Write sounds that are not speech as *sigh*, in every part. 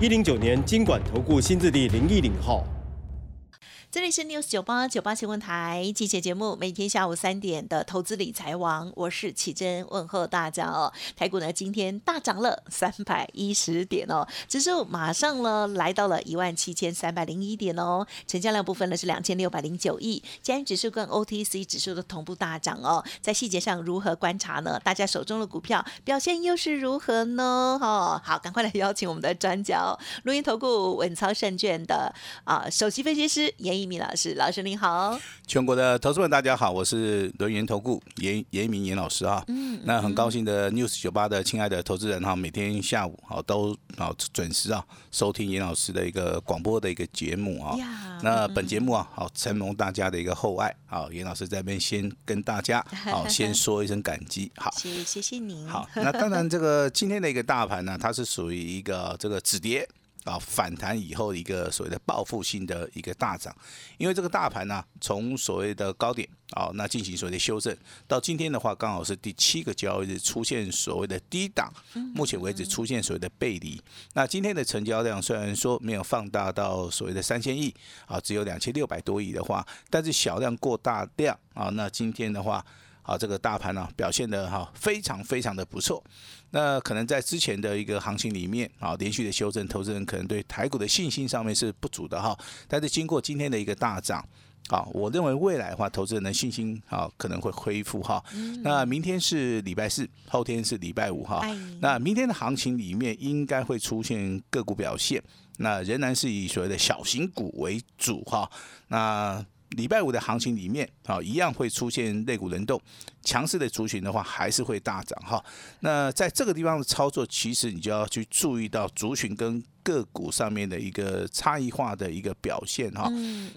一零九年经管投顾新字第零一零号。这里是 News 九八九八新闻台，今天节目，每天下午三点的投资理财王，我是启珍，问候大家哦。台股呢今天大涨了三百一十点哦，指数马上呢来到了一万七千三百零一点哦，成交量部分呢是两千六百零九亿，加元指数跟 OTC 指数的同步大涨哦。在细节上如何观察呢？大家手中的股票表现又是如何呢？哈，好，赶快来邀请我们的专家哦，录音投顾稳操胜券的啊首席分析师严。一鸣老师，老师您好，全国的投资们大家好，我是轮源投顾严严一鸣严老师哈，嗯，那很高兴的 News 九八的亲爱的投资人哈，每天下午好都啊准时啊收听严老师的一个广播的一个节目啊，那本节目啊好承蒙大家的一个厚爱，好严老师在这边先跟大家 *laughs* 好先说一声感激，好，谢谢谢您，好，*laughs* 那当然这个今天的一个大盘呢，它是属于一个这个止跌。啊，反弹以后一个所谓的报复性的一个大涨，因为这个大盘呢，从所谓的高点啊，那进行所谓的修正，到今天的话，刚好是第七个交易日出现所谓的低档，目前为止出现所谓的背离。那今天的成交量虽然说没有放大到所谓的三千亿啊，只有两千六百多亿的话，但是小量过大量啊，那今天的话。啊，这个大盘呢表现的哈非常非常的不错。那可能在之前的一个行情里面啊，连续的修正，投资人可能对台股的信心上面是不足的哈。但是经过今天的一个大涨，啊，我认为未来的话，投资人的信心啊可能会恢复哈。那明天是礼拜四，后天是礼拜五哈。那明天的行情里面应该会出现个股表现，那仍然是以所谓的小型股为主哈。那礼拜五的行情里面，啊，一样会出现肋骨轮动，强势的族群的话，还是会大涨哈。那在这个地方的操作，其实你就要去注意到族群跟个股上面的一个差异化的一个表现哈。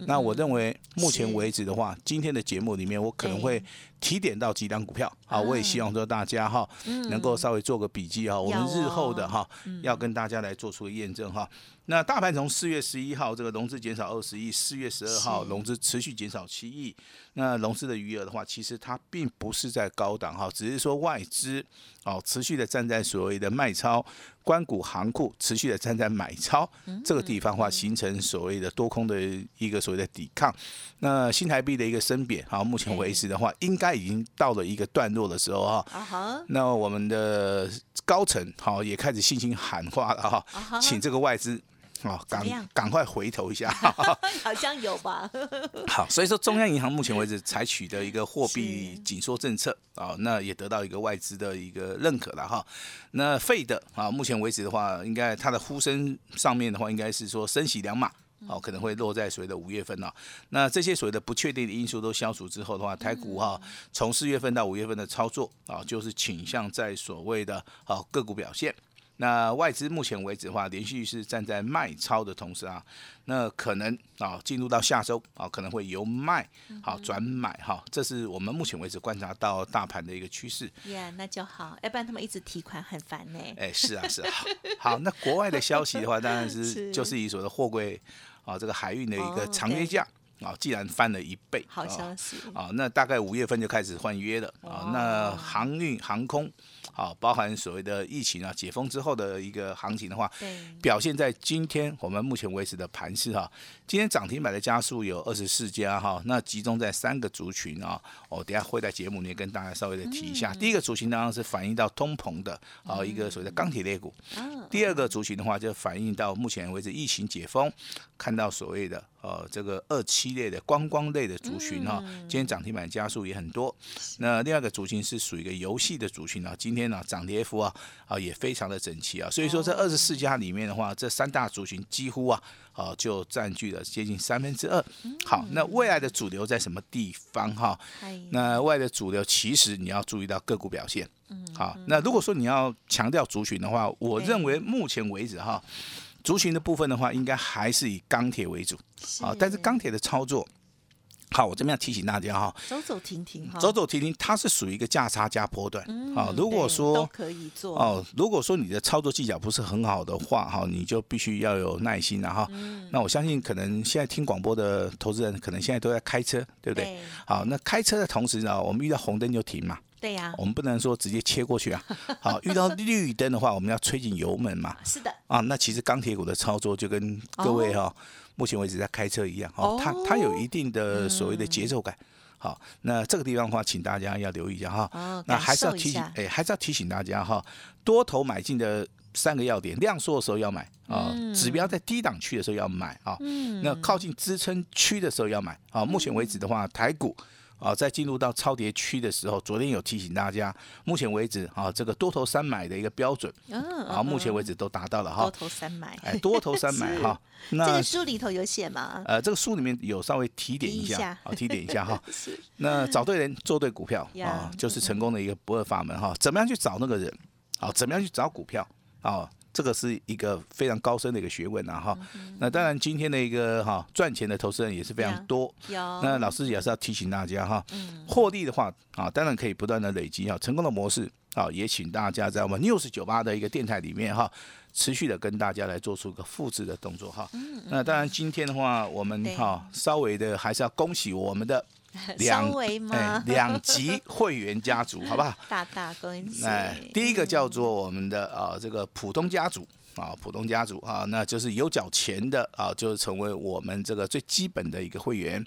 那我认为目前为止的话，今天的节目里面，我可能会提点到几档股票啊。我也希望说大家哈，能够稍微做个笔记哈。我们日后的哈，要跟大家来做出验证哈。那大盘从四月十一号这个融资减少二十亿，四月十二号融资持续减少七亿。那融资的余额的话，其实它并不是在高档哈，只是说外资哦持续的站在所谓的卖超，关谷行库持续的站在买超这个地方的话，形成所谓的多空的一个所谓的抵抗。那新台币的一个升贬，好，目前为止的话，应该已经到了一个段落的时候哈。那我们的高层好也开始信心喊话了哈，请这个外资。哦，赶赶快回头一下，*laughs* 好像有吧。*laughs* 好，所以说中央银行目前为止采取的一个货币紧缩政策啊，那也得到一个外资的一个认可了哈。那费的啊，目前为止的话，应该它的呼声上面的话，应该是说升息两码，哦，可能会落在所谓的五月份了。那这些所谓的不确定的因素都消除之后的话，台股哈，从四月份到五月份的操作啊，就是倾向在所谓的啊个股表现。那外资目前为止的话，连续是站在卖超的同时啊，那可能啊进入到下周啊，可能会由卖好转买哈，这是我们目前为止观察到大盘的一个趋势。呀，那就好，要不然他们一直提款很烦呢。哎，是啊，是啊。好，那国外的消息的话，当然是 *laughs* 就是以所谓的货柜啊这个海运的一个长约价啊，既然翻了一倍，好消息啊，那大概五月份就开始换约了啊，那航运航空。好，包含所谓的疫情啊解封之后的一个行情的话，表现在今天我们目前为止的盘势哈，今天涨停板的家数有二十四家哈，那集中在三个族群啊，我等下会在节目里面跟大家稍微的提一下。第一个族群当然是反映到通膨的啊一个所谓的钢铁类股，第二个族群的话就反映到目前为止疫情解封，看到所谓的呃这个二期类的观光类的族群哈，今天涨停板加速也很多。那另外一个族群是属于一个游戏的族群啊，今天。呢，涨跌幅啊啊也非常的整齐啊，所以说这二十四家里面的话，这三大族群几乎啊啊就占据了接近三分之二。好，那未来的主流在什么地方哈？那未来的主流其实你要注意到个股表现。好，那如果说你要强调族群的话，我认为目前为止哈，族群的部分的话，应该还是以钢铁为主啊。但是钢铁的操作，好，我这边要提醒大家哈，走走停停哈，走走停停，它是属于一个价差加波段啊。嗯如果说都可以做哦，如果说你的操作技巧不是很好的话，哈，你就必须要有耐心了哈。嗯那我相信，可能现在听广播的投资人，可能现在都在开车，对不对？对好，那开车的同时呢，我们遇到红灯就停嘛，对呀，我们不能说直接切过去啊。*laughs* 好，遇到绿灯的话，我们要吹紧油门嘛。是的，啊，那其实钢铁股的操作就跟各位哈、目前为止在开车一样，哦，它它有一定的所谓的节奏感。好，那这个地方的话，请大家要留意一下哈。哦那还是要提醒受一下，哎，还是要提醒大家哈，多头买进的三个要点，量缩的时候要买啊，指标在低档区的时候要买啊，嗯那靠近支撑区的时候要买啊。目前为止的话，台股。啊，在进入到超跌区的时候，昨天有提醒大家，目前为止啊，这个多头三买的一个标准嗯，啊，目前为止止都达到了哈多。头三买，哎，多头三买 *laughs* 哈。那。这那个书里头有写吗？呃，这个书里面有稍微提点一下下，好提点一下哈。*laughs* 是那找对人，做对股票啊，就是成功的一个不二法门哈。怎么样去找那个人？啊，怎么样去找股票？啊，这个是一个非常高深的一个学问啊哈。那当然，今天的一个哈赚钱的投资人也是非常多。有那老师也是要提醒大家哈，嗯获利的话啊，当然可以不断的累积啊，成功的模式啊，也请大家在我们 News 九八的一个电台里面哈，持续的跟大家来做出一个复制的动作哈。那当然今天的话，我们哈稍微的还是要恭喜我们的 *laughs* 两稍微哎吗？两级会员家族，*laughs* 好不好？大大恭喜！哎，第一个叫做我们的啊这个普通家族啊，普通家族啊，那就是有缴钱的啊，就是成为我们这个最基本的一个会员。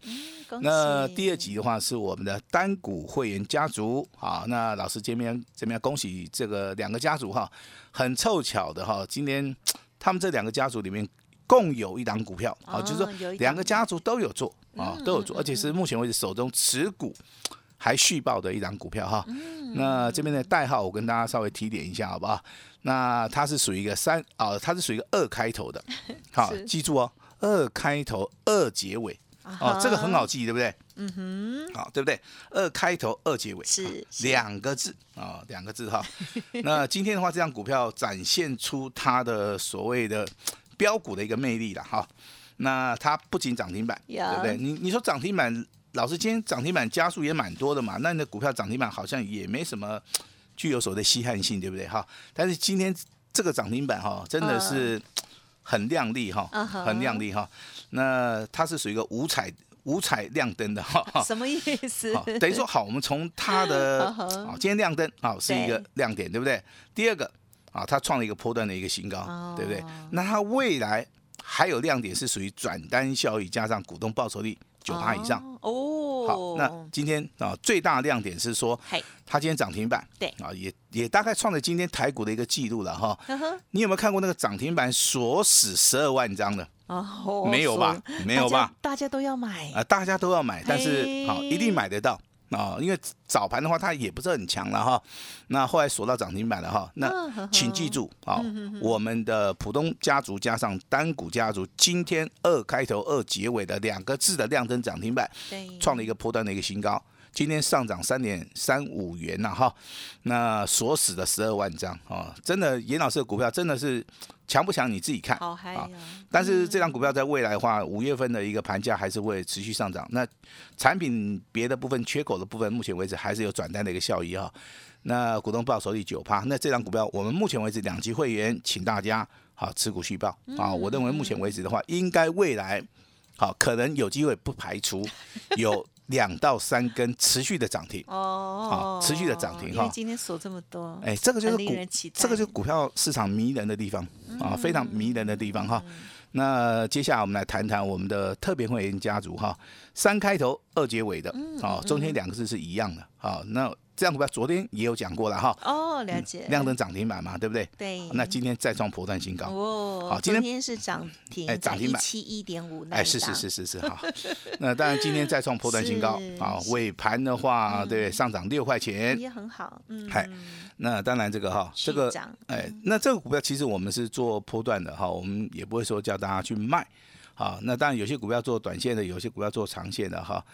那第二级的话是我们的单股会员家族，啊，那老师这边这边恭喜这个两个家族哈，很凑巧的哈，今天他们这两个家族里面共有一档股票，啊，就是说两个家族都有做啊，嗯都有做，而且是目前为止手中持股还续报的一档股票哈。嗯那这边的代号我跟大家稍微提点一下好不好？那它是属于一个三啊，它是属于一个二开头的，*laughs* 好是，记住哦，二开头二结尾。哦，这个很好记，对不对？嗯哼，好，对不对？二开头二结尾是两个字啊，两个字哈。那今天的话，这张股票展现出它的所谓的标股的一个魅力了哈。那它不仅涨停板，对不对？你你说涨停板，老师今天涨停板加速也蛮多的嘛，那你的股票涨停板好像也没什么具有所谓的稀罕性，对不对哈？但是今天这个涨停板哈，真的是很亮丽哈很亮丽哈。那它是属于一个五彩五彩亮灯的哈。什么意思？等于说好，我们从它的啊，今天亮灯啊是一个亮点，对不对？第二个啊，它创了一个波段的一个新高，对不对哦？那它未来还有亮点是属于转单效益加上股东报酬率九趴以上。哦。好，那今天啊最大亮点是说嘿，它今天涨停板，对啊，也也大概创了今天台股的一个记录了哈。你有没有看过那个涨停板锁死十二万张的？哦，没有吧没有吧？大家都要买啊，大家都要买，但是好一定买得到啊，因为早盘的话它也不是很强了哈，那后来锁到涨停板了哈，嗯那请记住啊，我们的浦东家族加上单股家族，今天二开头二结尾的两个字的亮灯涨停板，对，创了一个波段的一个新高。今天上涨三点三五元呐、哈，那锁死的十二万张啊，真的严老师的股票真的是强不强你自己看，啊好嗨呀！但是这张股票在未来的话，五月份的一个盘价还是会持续上涨。那产品别的部分缺口的部分，目前为止还是有转单的一个效益哈。那股东报手里九趴，那这张股票我们目前为止两级会员，请大家好持股续报啊。我认为目前为止的话，应该未来好可能有机会，不排除有两到三根持续的涨停。哦，好持续的涨停哈。今天锁这么多，哎，这个就是股这个就是股票市场迷人的地方啊，非常迷人的地方哈。嗯。那接下来我们来谈谈我们的特别会员家族哈，三开头二结尾的，嗯啊，中间两个字是一样的，好，那这样股票昨天也有讲过了哈，哦，了解，亮灯涨停板嘛，对不对？对，那今天再创破断新高，哦，好今天是涨停，哎涨停板。七一点五，哎，是是是，是是哈，*laughs* 那当然今天再创破断新高啊，尾盘的话，对，上涨六块钱，也很好，嗯，嗨那当然这个哈，这个哎，那这个股票其实我们是做波段的哈，我们也不会说叫大家去卖。好，那当然有些股票做短线的，有些股票做长线的哈。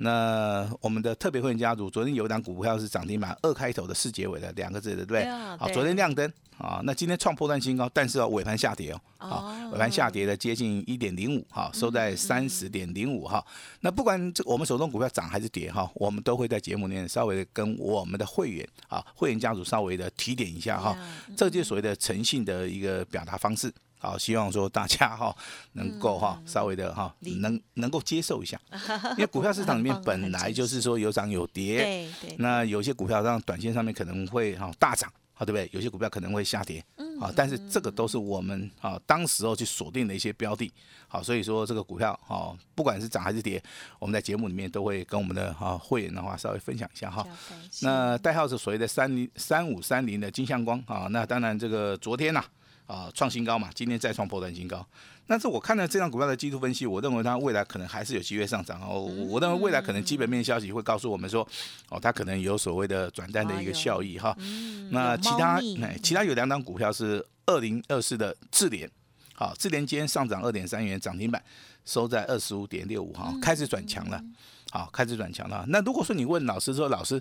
那我们的特别会员家族昨天有一档股票是涨停板，二开头的四结尾的两个字，对不对？啊好，昨天亮灯啊，那今天创破断新高，但是哦尾盘下跌哦，哦好，尾盘下跌了接近一点零五，哈，收在三十点零五哈。那不管这我们手中股票涨还是跌哈，我们都会在节目里面稍微的跟我们的会员啊会员家族稍微的提点一下哈，这就是所谓的诚信的一个表达方式。好，希望说大家哈能够哈稍微的哈能能够接受一下，*laughs* 因为股票市场里面本来就是说有涨有跌，对对，那有些股票让短线上面可能会哈大涨，好对不对？有些股票可能会下跌，嗯啊，但是这个都是我们啊当时候去锁定的一些标的，好，所以说这个股票啊，不管是涨还是跌，我们在节目里面都会跟我们的啊会员的话稍微分享一下哈。那代号是所谓的三零三五三零的金相光啊，那当然这个昨天呐啊创新高嘛，今天再创破断新高。但是我看了这张股票的技术分析，我认为它未来可能还是有机会上涨哦。我我认为未来可能基本面消息会告诉我们说，哦，它可能有所谓的转单的一个效益哈。嗯那其他哎，其他有两档股票是二零二四的智联，好，智联今天上涨二点三元，涨停板收在二十五点六五哈，开始转强了。好，开始转强了。那如果说你问老师说，老师，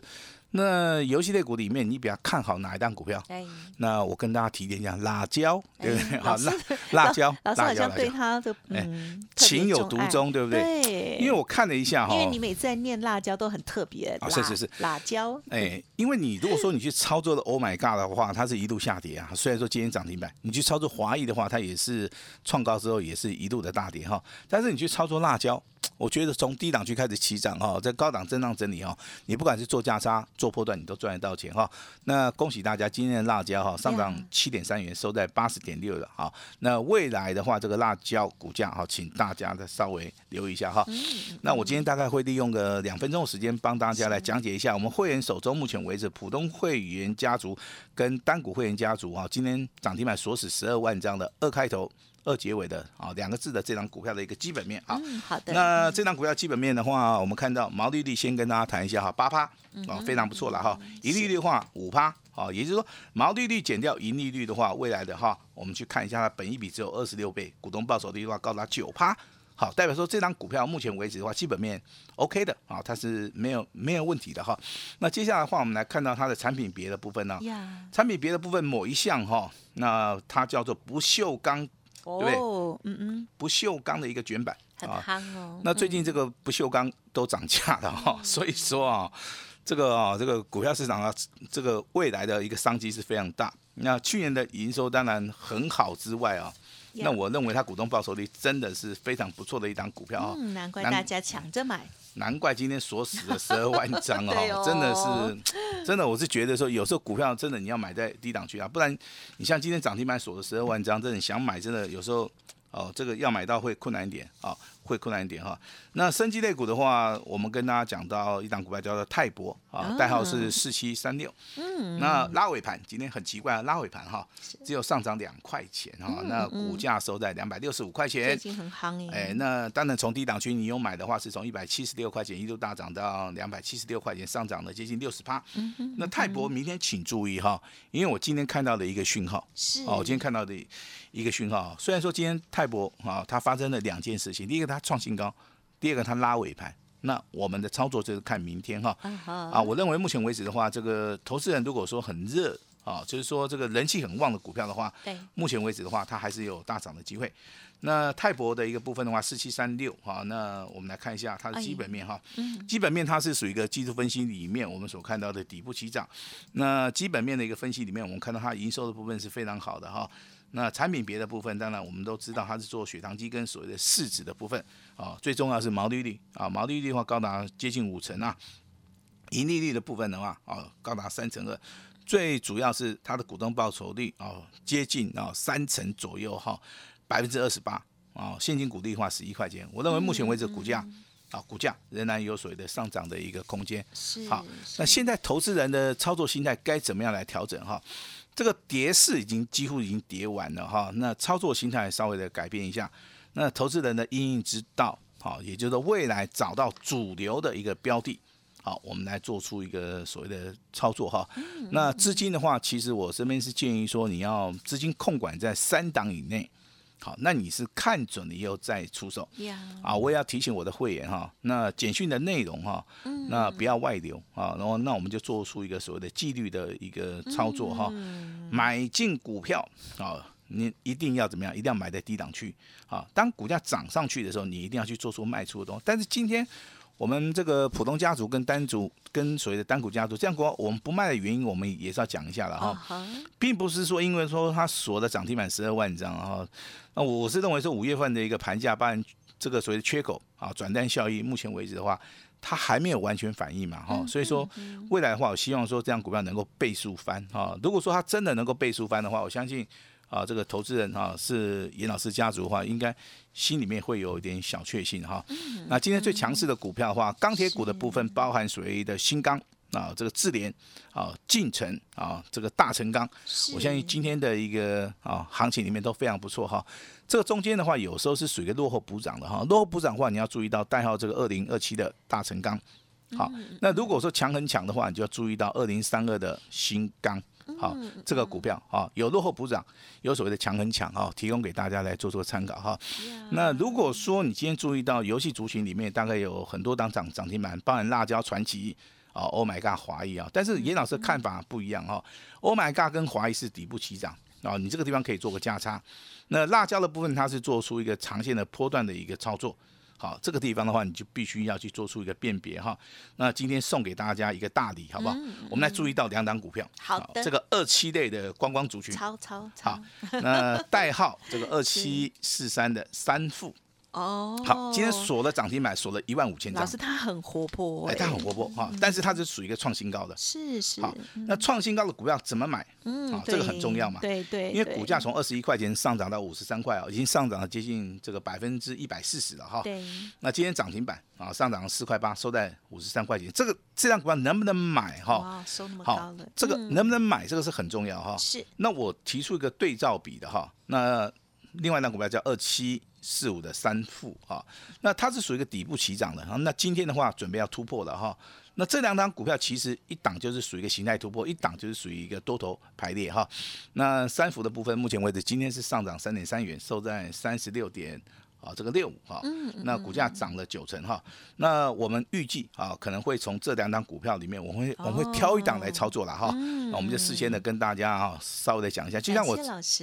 那游戏类股里面你比较看好哪一档股票？哎，那我跟大家提点一下，辣椒，对不好，辣 *laughs* 辣椒，老师好像辣椒，对他的哎情有独钟，对不对？对，因为我看了一下哈因，为你每次在念辣椒都很特别，是是是辣椒，哎，因为你如果说你去操作的 Oh my God 的话，它是一度下跌啊。虽然说今天涨停板，你去操作华谊的话，它也是创高之后也是一度的大跌哈。但是你去操作辣椒，我觉得从低档区开始起涨哈，在高档震荡整理哈，你不管是做价差、做波段，你都赚得到钱哈。那恭喜大家，今天的辣椒哈上涨七点三元，收在八十点六了哈。那未来的话，这个辣椒股价哈，请大家再稍微留意一下哈。那我今天大概会利用个两分钟的时间，帮大家来讲解一下我们会员手中目前为止普通会员家族跟单股会员家族哈，今天涨停板锁死十二万张的二开头二结尾的啊两个字的这张股票的一个基本面啊。嗯，好的，那这张股票基本面的话，我们看到毛利率先跟大家谈一下哈，八趴啊，非常不错了哈。盈利率的话五趴啊，也就是说毛利率减掉盈利率的话，未来的哈，我们去看一下它本益比只有二十六倍，股东报酬率的话高达九趴。好，代表说这张股票目前为止的话，基本面 OK 的啊，它是没有没有问题的哈。那接下来的话，我们来看到它的产品别的部分呢。呀，产品别的部分某一项哈，那它叫做不锈钢对哦，嗯嗯，不锈钢的一个卷板很啊。夯哦，那最近这个不锈钢都涨价了哈，所以说啊，这个啊，这个股票市场啊，这个未来的一个商机是非常大。那去年的营收当然很好之外啊，那我认为它股东报酬率真的是非常不错的一档股票啊。嗯，难怪大家抢着买，难怪今天锁死了十二万张 *laughs* 对哦。哦，真的是，真的我是觉得说，有时候股票真的你要买在低档区啊，不然你像今天涨停板锁了十二万张，真的你想买真的有时候哦，这个要买到会困难一点啊、会困难一点哈。那生技类股的话，我们跟大家讲到一档股票叫做泰博啊，代号是四七三六。嗯，那拉尾盘今天很奇怪啊，拉尾盘哈，只有上涨两块钱哈，那股价收在两百六十五块最钱。近很夯哎，哎，那当然从低档区你有买的话，是从一百七十六块钱一路大涨到两百七十六块钱，上涨了接近六十趴。那泰博明天请注意哈，因为我今天看到的一个讯号，是哦，我今天看到的一个讯号，虽然说今天泰博啊，它发生了两件事情，第一个它创新高，第二个它拉尾盘。那我们的操作就是看明天哈啊我认为目前为止的话，这个投资人如果说很热啊，就是说这个人气很旺的股票的话，对，目前为止的话，它还是有大涨的机会。那泰博的一个部分的话，四七三六哈，那我们来看一下它的基本面哈。基本面它是属于一个技术分析里面我们所看到的底部起涨。那基本面的一个分析里面，我们看到它营收的部分是非常好的哈。那产品别的部分，当然我们都知道它是做血糖机跟所谓的试纸的部分啊，最重要是毛利率啊，毛利率的话高达接近五成啊，盈利率的部分的话啊高达三成二，最主要是它的股东报酬率啊接近啊三成左右哈，百分之二十八啊，现金股利的话十一块钱，我认为目前为止股价啊股价仍然有所谓的上涨的一个空间。是好，那现在投资人的操作心态该怎么样来调整哈？这个跌势已经几乎已经跌完了哈，那操作心态稍微的改变一下。那投资人的应运之道，好，也就是未来找到主流的一个标的，好，我们来做出一个所谓的操作哈。那资金的话，其实我这边是建议说，你要资金控管在三档以内。好，那你是看准了以后再出手呀，啊。我也要提醒我的会员哈，那简讯的内容哈，那不要外流啊。然后那我们就做出一个所谓的纪律的一个操作哈，买进股票啊，你一定要怎么样？一定要买在低档去啊。当股价涨上去的时候，你一定要去做出卖出的东西。但是今天。我们这个普通家族跟单族跟所谓的单股家族这样股，我们不卖的原因，我们也是要讲一下了哈，并不是说因为说它锁的涨停板十二万张哈，那我是认为说五月份的一个盘价，包含这个所谓的缺口啊转单效益，目前为止的话，它还没有完全反应嘛哈，所以说未来的话，我希望说这样股票能够倍数翻哈，如果说它真的能够倍数翻的话，我相信。啊，这个投资人哈是严老师家族的话，应该心里面会有一点小确幸哈。那今天最强势的股票的话，钢铁股的部分包含所谓的新钢啊，这个智联啊、晋城啊，这个大成钢，我相信今天的一个啊行情里面都非常不错哈。这个中间的话，有时候是属于落后补涨的哈。落后补涨的话，你要注意到代号这个二零二七的大成钢。好，那如果说强很强的话，你就要注意到二零三二的新钢。好，这个股票啊有落后补涨，有所谓的强很强哈，提供给大家来做做参考哈。那如果说你今天注意到游戏族群里面大概有很多档涨涨停板，包含辣椒传奇啊，Oh my God 华谊啊，但是严老师看法不一样哈，Oh my God 跟华谊是底部起涨啊，你这个地方可以做个价差。那辣椒的部分它是做出一个长线的波段的一个操作。好，这个地方的话，你就必须要去做出一个辨别哈。那今天送给大家一个大礼，好不好？我们来注意到两档股票。好的。这个二七类的观光族群。超超超。好，那代号这个二七 *laughs* 四三的三富。哦，好，今天锁了涨停板，锁了一万五千张。老师，他很活泼，哎，他很活泼哈，但是它是属于一个创新高的，是是。好，那创新高的股票怎么买？嗯，啊，这个很重要嘛，对对。因为股价从二十一块钱上涨到五十三块啊，已经上涨了接近这个百分之一百四十了哈。对。那今天涨停板啊，上涨了四块八，收在五十三块钱。这个这张股票能不能买哈？哇，收那么高了。这个能不能买？这个是很重要哈。是。那我提出一个对照比的哈，那另外一张股票叫二七。四五的三副哈，那它是属于一个底部起涨的哈。那今天的话准备要突破了哈。那这两张股票其实一档就是属于一个形态突破，一档就是属于一个多头排列哈。那三幅的部分，目前为止今天是上涨三点三元，收在三十六点。啊，这个六五哈，那股价涨了九成哈，那我们预计啊，可能会从这两档股票里面，我们会我们会挑一档来操作了哈，那我们就事先的跟大家啊，稍微的讲一下，就像我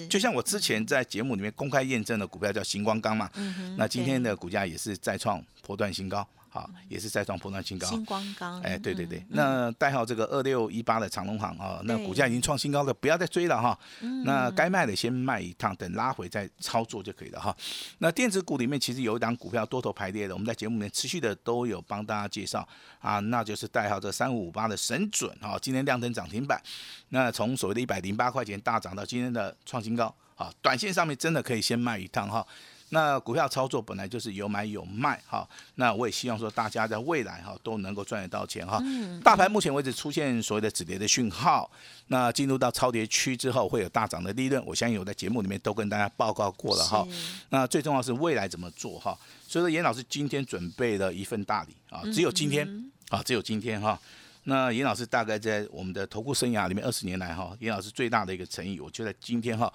就像我之前在节目里面公开验证的股票叫星光钢嘛，那今天的股价也是再创波段新高。好，也是再创破断新高。星光钢，哎，对对对，那代号这个二六一八的长隆行啊，那股价已经创新高了，不要再追了哈。那该卖的先卖一趟，等拉回再操作就可以了哈。那电子股里面其实有一档股票多头排列的，我们在节目里面持续的都有帮大家介绍啊，那就是代号这三五五八的神准哈，今天亮灯涨停板，那从所谓的一百零八块钱大涨到今天的创新高，啊，短线上面真的可以先卖一趟哈。那股票操作本来就是有买有卖哈，那我也希望说大家在未来哈都能够赚得到钱哈。大盘目前为止出现所谓的止跌的讯号，那进入到超跌区之后会有大涨的利润，我相信我在节目里面都跟大家报告过了哈。那最重要是未来怎么做哈，所以说严老师今天准备了一份大礼啊，只有今天啊，只有今天哈。那严老师大概在我们的投顾生涯里面二十年来哈，严老师最大的一个诚意，我就在今天哈。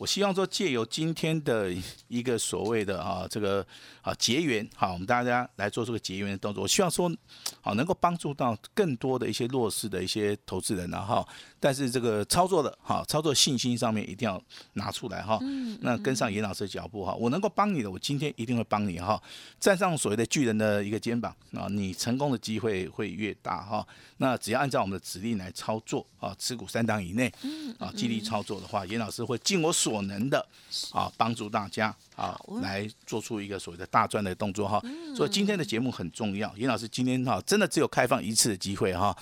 我希望说借由今天的 *laughs* 一个所谓的啊这个啊结缘，好，我们大家来做这个结缘的动作。我希望说，好能够帮助到更多的一些弱势的一些投资人，然后，但是这个操作的哈操作信心上面一定要拿出来哈。那跟上严老师的脚步哈，我能够帮你的，我今天一定会帮你哈。站上所谓的巨人的一个肩膀啊，你成功的机会会越大哈。那只要按照我们的指令来操作啊，持股三档以内啊，激励操作的话，严老师会尽我所。所能的啊，帮助大家啊，来做出一个所谓的大赚的动作哈。所以今天的节目很重要，严老师今天哈真的只有开放一次的机会哈。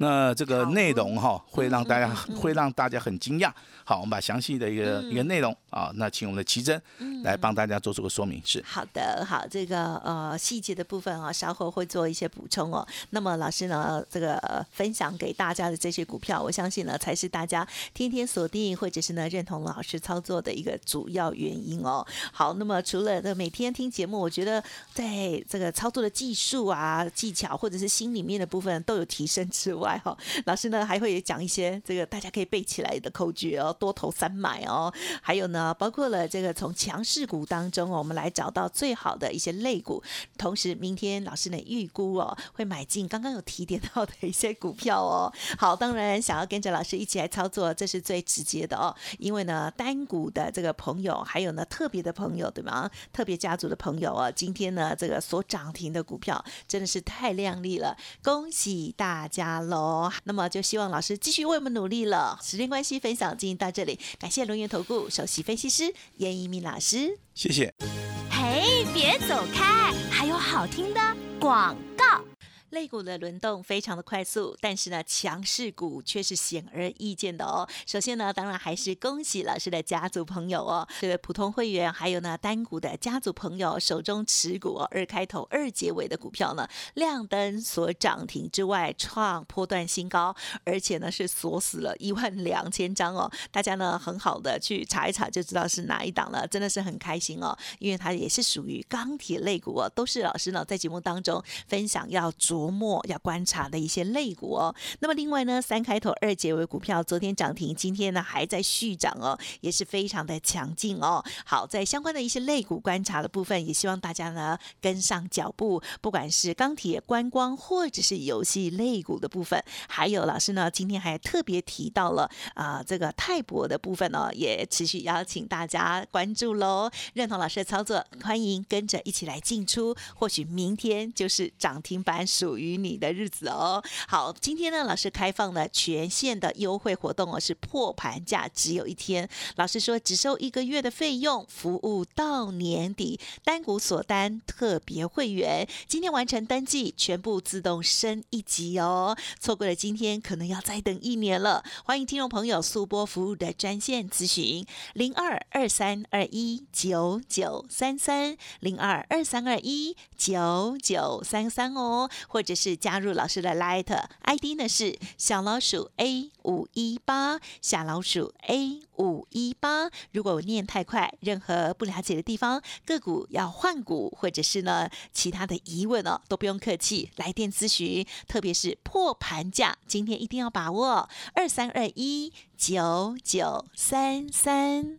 那这个内容哈会让大家会让大家很惊讶。好，我们把详细的一个一个内容啊，那请我们的奇珍来帮大家做出个说明。是好的，好，这个呃细节的部分啊，稍后会做一些补充哦。那么老师呢，这个分享给大家的这些股票，我相信呢才是大家天天锁定或者是呢认同老师操作的一个主要原因哦。好，那么除了这每天听节目，我觉得在这个操作的技术啊、技巧或者是心里面的部分都有提升之外，外哈，老师呢还会讲一些这个大家可以背起来的口诀哦，多头三买哦，还有呢，包括了这个从强势股当中哦，我们来找到最好的一些类股，同时明天老师呢预估哦会买进刚刚有提点到的一些股票哦。好，当然想要跟着老师一起来操作，这是最直接的哦，因为呢单股的这个朋友，还有呢特别的朋友，对吗？特别家族的朋友哦，今天呢这个所涨停的股票真的是太亮丽了，恭喜大家喽！那么就希望老师继续为我们努力了。时间关系，分享进行到这里，感谢龙源投顾首席分析师严一鸣老师。谢谢。嘿，别走开，还有好听的广告。类股的轮动非常的快速，但是呢，强势股却是显而易见的哦。首先呢，当然还是恭喜老师的家族朋友哦，这个普通会员还有呢单股的家族朋友手中持股二开头二结尾的股票呢，亮灯所涨停之外，创波段新高，而且呢是锁死了一万两千张哦。大家呢很好的去查一查就知道是哪一档了，真的是很开心哦，因为它也是属于钢铁类股哦，都是老师呢在节目当中分享要琢磨要观察的一些类股哦。那么另外呢，三开头二结尾股票昨天涨停，今天呢还在续涨哦，也是非常的强劲哦。好，在相关的一些类股观察的部分，也希望大家呢跟上脚步，不管是钢铁、观光或者是游戏类股的部分，还有老师呢今天还特别提到了啊、这个泰博的部分呢，也持续邀请大家关注喽。认同老师的操作，欢迎跟着一起来进出，或许明天就是涨停板属于你的日子哦。好，今天呢，老师开放了全线的优惠活动哦，是破盘价，只有一天。老师说只收一个月的费用，服务到年底，单股锁单特别会员，今天完成登记，全部自动升一级哦。错过了今天，可能要再等一年了。欢迎听众朋友速播服务的专线咨询零二二三二一九九三三零二二三二一九九三三哦，或者是加入老师的 Light ID 呢是小老鼠 A 五一八，小老鼠 A 五一八。如果我念太快，任何不了解的地方，个股要换股，或者是呢其他的疑问哦，都不用客气，来电咨询，特别是破盘价，今天一定要把握二三二一九九三三。